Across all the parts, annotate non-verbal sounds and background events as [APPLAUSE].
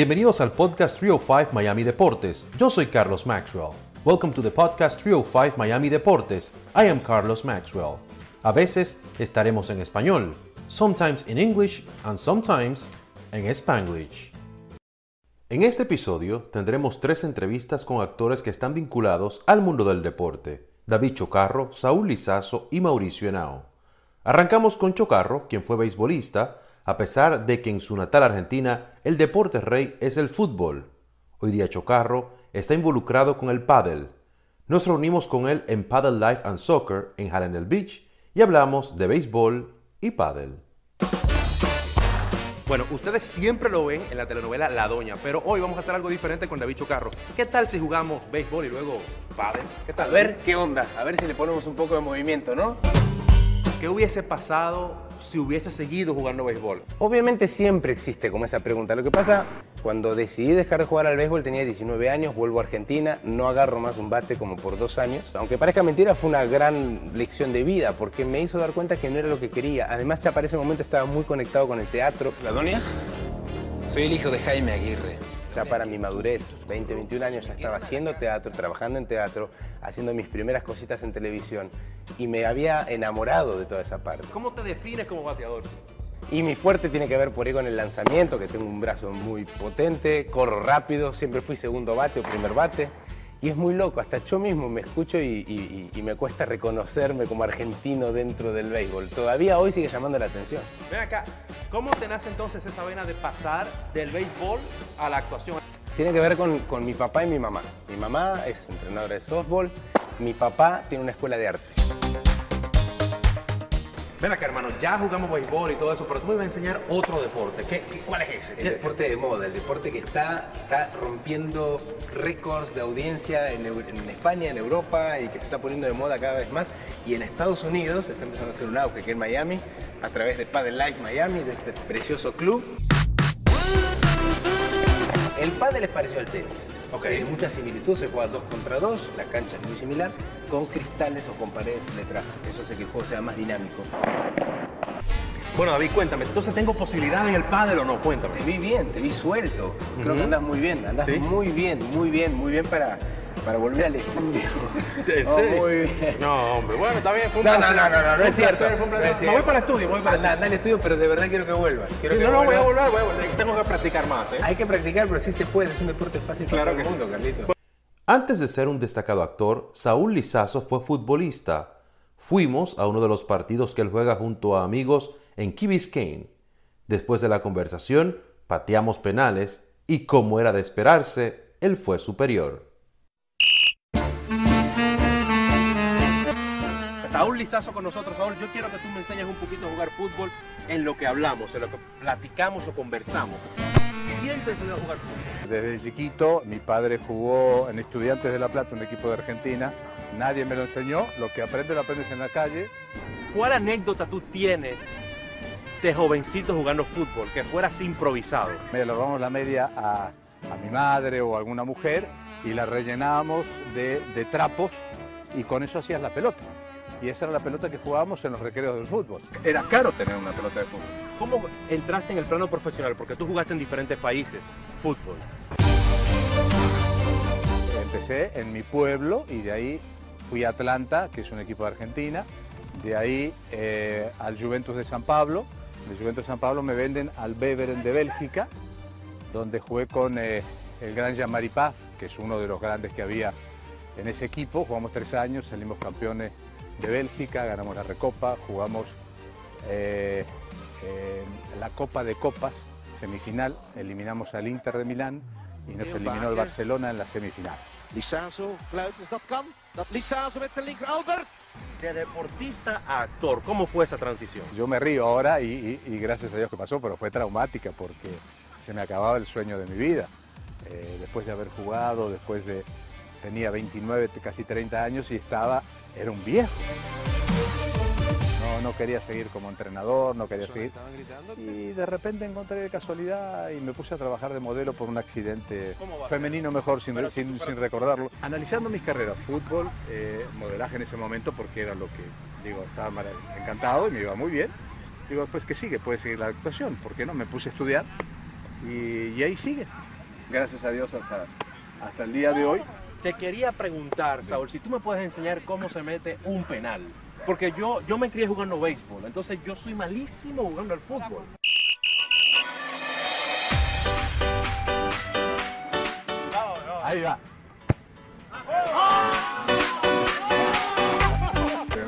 Bienvenidos al podcast 305 Miami Deportes. Yo soy Carlos Maxwell. Welcome to the podcast 305 Miami Deportes. I am Carlos Maxwell. A veces estaremos en español, sometimes in English and sometimes en Spanglish. En este episodio tendremos tres entrevistas con actores que están vinculados al mundo del deporte. David Chocarro, Saúl Lizazo y Mauricio Henao. Arrancamos con Chocarro, quien fue beisbolista, a pesar de que en su natal Argentina el deporte rey es el fútbol. Hoy día Chocarro está involucrado con el paddle. Nos reunimos con él en Paddle Life and Soccer en Hallandale Beach y hablamos de béisbol y paddle. Bueno, ustedes siempre lo ven en la telenovela La Doña, pero hoy vamos a hacer algo diferente con David Chocarro. ¿Qué tal si jugamos béisbol y luego paddle? ¿Qué A tal? ver qué onda, a ver si le ponemos un poco de movimiento, ¿no? ¿Qué hubiese pasado si hubiese seguido jugando béisbol? Obviamente siempre existe como esa pregunta. Lo que pasa, cuando decidí dejar de jugar al béisbol tenía 19 años, vuelvo a Argentina, no agarro más un bate como por dos años. Aunque parezca mentira, fue una gran lección de vida porque me hizo dar cuenta que no era lo que quería. Además, ya para ese momento estaba muy conectado con el teatro. ¿La Donia? Soy el hijo de Jaime Aguirre. Ya para mi madurez, 20, 21 años, ya estaba haciendo teatro, trabajando en teatro, haciendo mis primeras cositas en televisión y me había enamorado de toda esa parte. ¿Cómo te defines como bateador? Y mi fuerte tiene que ver por ahí con el lanzamiento, que tengo un brazo muy potente, corro rápido, siempre fui segundo bate o primer bate. Y es muy loco, hasta yo mismo me escucho y, y- y me cuesta reconocerme como argentino dentro del béisbol. Todavía hoy sigue llamando la atención. Ven acá, ¿cómo te nace entonces esa vena de pasar del béisbol a la actuación? Tiene que ver con, con mi papá y mi mamá. Mi mamá es entrenadora de softball, mi papá tiene una escuela de arte. Ven acá, hermano, ya jugamos béisbol y todo eso, pero tú me vas a enseñar otro deporte. ¿Qué, qué- cuál es ese? El deporte de moda, el deporte que está, está rompiendo récords de audiencia en, España, en Europa y que se está poniendo de moda cada vez más. Y en Estados Unidos está empezando a hacer un auge aquí en Miami a través de Paddle Life Miami, de este precioso club. El pádel es parecido al tenis. Ok. Tiene mucha similitud, se juega dos contra dos, la cancha es muy similar, con cristales o con paredes detrás. Eso hace que el juego sea más dinámico. Bueno, David, cuéntame, entonces tengo posibilidad en el pádel o no? Te Cuéntame. vi bien, te vi suelto. Creo que andas muy bien, andas ¿Sí? muy bien, muy bien, muy bien para, para volver al estudio. [LAUGHS] ¿En Oh, serio? muy bien. No, hombre, bueno, está bien, fue un No, no, placer. no, no, no, es cierto. Me voy para el estudio, voy para el Anda, anda al estudio, pero de verdad quiero que vuelvas. Quiero que No, no, voy a volver, voy a volver. Tengo que practicar más, ¿eh? Hay que practicar, pero sí se puede, es un deporte fácil Claro para todo el sí. mundo, Carlito. Antes de ser un destacado actor, Saúl Lizazo fue futbolista. Fuimos a uno de los partidos que él juega junto a amigos en Key Biscayne. Después de la conversación, pateamos penales y como era de esperarse, él fue superior. Saúl Lizazo con nosotros. Saúl, yo quiero que tú me enseñes un poquito a jugar fútbol en lo que hablamos, en lo que platicamos o conversamos. Desde chiquito, mi padre jugó en Estudiantes de La Plata, un equipo de Argentina. Nadie me lo enseñó. Lo que aprendes, lo aprendes en la calle. ¿Cuál anécdota tú tienes de jovencito jugando fútbol que fueras improvisado? Me le robamos la media a, a mi madre o a alguna mujer y la rellenábamos de, de trapos y con eso hacías la pelota. Y esa era la pelota que jugábamos en los recreos del fútbol. Era caro tener una pelota de fútbol. ¿Cómo entraste en el plano profesional? Porque tú jugaste en diferentes países fútbol. Empecé en mi pueblo y de ahí fui a Atlanta, que es un equipo de Argentina. De ahí eh, al Juventus de San Pablo. Del Juventus de San Pablo me venden al Beveren de Bélgica, donde jugué con eh, el gran Jean-Marie Paz, que es uno de los grandes que había en ese equipo. Jugamos tres años, salimos campeones de Bélgica, ganamos la Recopa, jugamos eh, eh, la Copa de Copas, semifinal, eliminamos al Inter de Milán y nos eliminó el. Barcelona en la semifinal. Lisazo, Fluiters, dat kan. Dat Lisazo met zijn linker, Albert. De deportista a actor, ¿cómo fue esa transición? Yo me río ahora y, y- y gracias a Dios que pasó, pero fue traumática porque se me acababa el sueño de mi vida. Eh, después de haber jugado, después de... Tenía 29, casi 30 años y estaba... Era un viejo. No, no quería seguir como entrenador, no quería seguir. Y de repente encontré de casualidad y me puse a trabajar de modelo por un accidente femenino mejor, sin, sin- recordarlo. Analizando mis carreras, fútbol, eh, modelaje en ese momento, porque era lo que, digo, estaba encantado y me iba muy bien. Digo, pues que sigue, puede seguir la actuación, ¿por qué no? Me puse a estudiar y, y ahí sigue. gracias a Dios, hasta, hasta el día de hoy. Te quería preguntar, Saúl, si tú me puedes enseñar cómo se mete un penal. Porque yo, yo me crié jugando béisbol, entonces yo soy malísimo jugando al fútbol. Ahí va.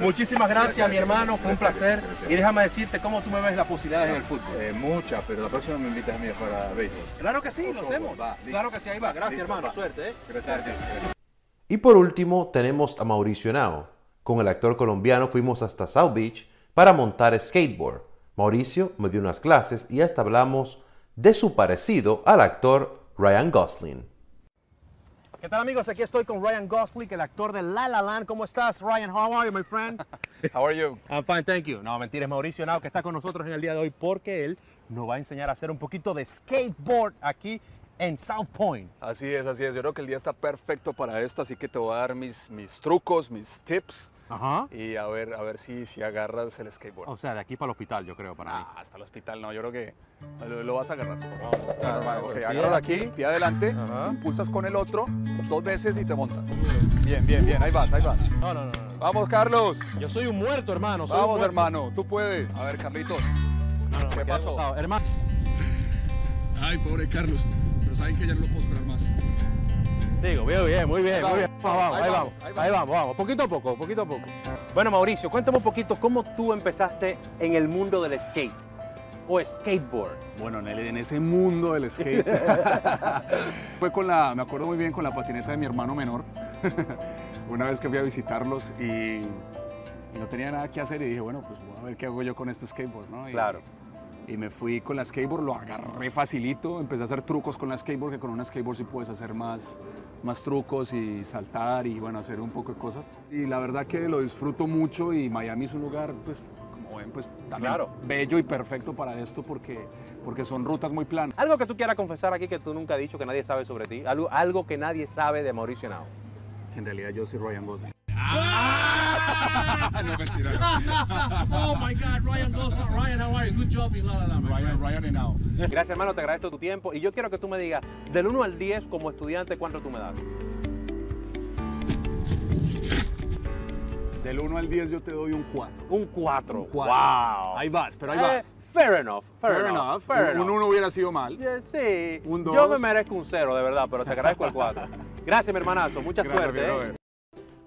Muchísimas gracias, mi hermano, fue un placer. Y déjame decirte cómo tú me ves las posibilidades en el fútbol. Eh, mucha, pero la próxima me invitas a mí a jugar a béisbol. Claro que sí, lo hacemos. Claro que sí, ahí va. Gracias, Listo, hermano. va. Suerte, ¿eh? Gracias. Y por último tenemos a Mauricio Nao. Con el actor colombiano fuimos hasta South Beach para montar skateboard. Mauricio me dio unas clases y hasta hablamos de su parecido al actor Ryan Gosling. ¿Qué tal, amigos? Aquí estoy con Ryan Gosling, el actor de La La Land. ¿Cómo estás, Ryan? How are you, my friend? [LAUGHS] How are you? I'm fine, thank you. No, mentira, es Mauricio Nao que está con nosotros en el día de hoy porque él nos va a enseñar a hacer un poquito de skateboard aquí en South Point. Así es, así es. Yo creo que el día está perfecto para esto, así que te voy a dar mis, mis trucos, mis tips Ajá. y a ver, a ver si, si agarras el skateboard. O sea, de aquí para el hospital, yo creo, para mí. Ah, hasta el hospital no, yo creo que lo, lo vas a agarrar. Claro, Ok, pie agarras aquí, pie adelante, Ajá. impulsas con el otro dos veces y te montas. Bien, bien, bien, ahí vas, ahí vas. No, no, no, no. Vamos, Carlos. Yo soy un muerto, hermano. soy Vamos, muerto. hermano, tú puedes. A ver, Carlitos. No, no, ¿Qué pasó? Hermano. Ay, pobre Carlos. Pero saben que ya no lo puedo esperar más. Sigo, bien, bien, muy bien, Ahí muy bien. Vamos, vamos, ahí ahí vamos, vamos, ahí ahí vamos, vamos, poquito a poco, poquito a poco. Bueno, Mauricio, cuéntame un poquito cómo tú empezaste en el mundo del skate o skateboard. Bueno, en, el- en ese mundo del skate. [LAUGHS] Fue con la, me acuerdo muy bien, con la patineta de mi hermano menor. [LAUGHS] Una vez que fui a visitarlos y, y no tenía nada que hacer y dije, bueno, pues voy a ver qué hago yo con este skateboard, ¿no? Y- Claro. Y me fui con la skateboard, lo agarré facilito, empecé a hacer trucos con la skateboard, que con una skateboard sí puedes hacer más, más trucos y saltar y bueno, hacer un poco de cosas. Y la verdad que lo disfruto mucho y Miami es un lugar, pues, como ven, pues también Claro. bello y perfecto para esto porque, porque son rutas muy planas. Algo que tú quieras confesar aquí que tú nunca has dicho, que nadie sabe sobre ti. Algo, algo que nadie sabe de Mauricio Nao. que en realidad yo soy Ryan Gosling. [LAUGHS] no, mentira. Oh my God, Ryan Gosling. Ryan, how are you? Good job in La La Land. Ryan. Ryan and now. Gracias, hermano, te agradezco tu tiempo. Y yo quiero que tú me digas, del 1 al 10, como estudiante, ¿cuánto tú me das? Del 1 al 10 yo te doy un 4. Un 4. cuatro. ¡Wow! Ahí vas, pero ahí Eh, vas. fair enough, fair, Fair enough. enough. fair Un enough. 1 hubiera sido mal. Yeah, sí, Un yo dos. me merezco un 0, de verdad, pero te agradezco el 4. [LAUGHS] Gracias, mi hermanazo. Mucha Gracias, suerte.